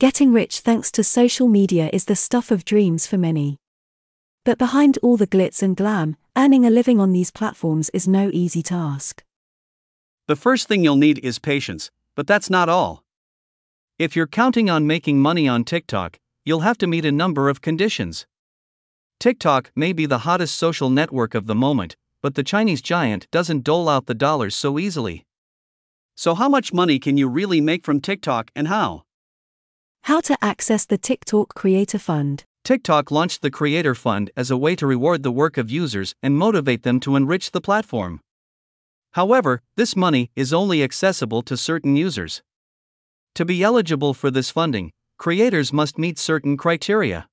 Getting rich thanks to social media is the stuff of dreams for many. But behind all the glitz and glam, earning a living on these platforms is no easy task. The first thing you'll need is patience, but that's not all. If you're counting on making money on TikTok, you'll have to meet a number of conditions. TikTok may be the hottest social network of the moment, but the Chinese giant doesn't dole out the dollars so easily. So, how much money can you really make from TikTok and how? How to access the TikTok Creator Fund. TikTok launched the Creator Fund as a way to reward the work of users and motivate them to enrich the platform. However, this money is only accessible to certain users. To be eligible for this funding, creators must meet certain criteria.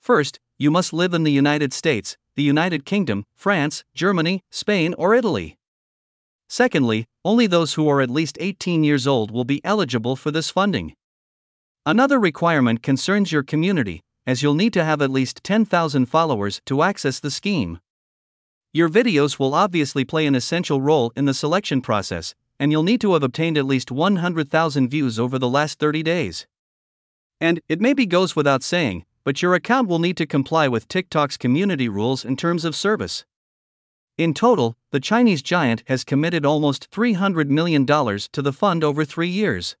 First, you must live in the United States, the United Kingdom, France, Germany, Spain, or Italy. Secondly, only those who are at least 18 years old will be eligible for this funding. Another requirement concerns your community, as you'll need to have at least 10,000 followers to access the scheme. Your videos will obviously play an essential role in the selection process, and you'll need to have obtained at least 100,000 views over the last 30 days. And, it maybe goes without saying, but your account will need to comply with TikTok's community rules in terms of service. In total, the Chinese giant has committed almost $300 million to the fund over three years.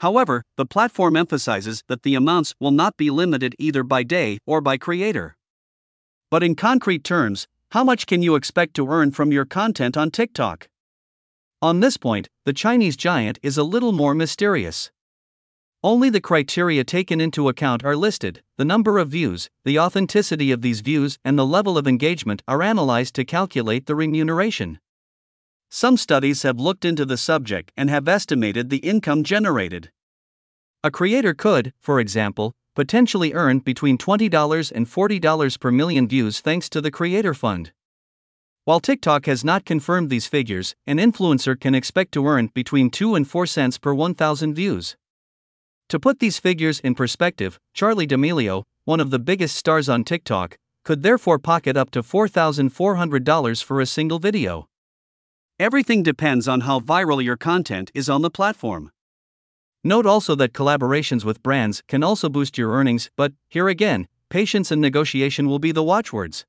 However, the platform emphasizes that the amounts will not be limited either by day or by creator. But in concrete terms, how much can you expect to earn from your content on TikTok? On this point, the Chinese giant is a little more mysterious. Only the criteria taken into account are listed the number of views, the authenticity of these views, and the level of engagement are analyzed to calculate the remuneration. Some studies have looked into the subject and have estimated the income generated. A creator could, for example, potentially earn between $20 and $40 per million views thanks to the Creator Fund. While TikTok has not confirmed these figures, an influencer can expect to earn between 2 and 4 cents per 1,000 views. To put these figures in perspective, Charli D'Amelio, one of the biggest stars on TikTok, could therefore pocket up to $4,400 for a single video. Everything depends on how viral your content is on the platform. Note also that collaborations with brands can also boost your earnings, but, here again, patience and negotiation will be the watchwords.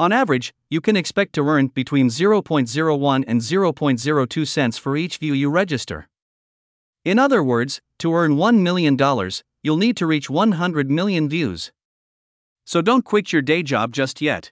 On average, you can expect to earn between 0.01 and 0.02 cents for each view you register. In other words, to earn $1 million, you'll need to reach 100 million views. So don't quit your day job just yet.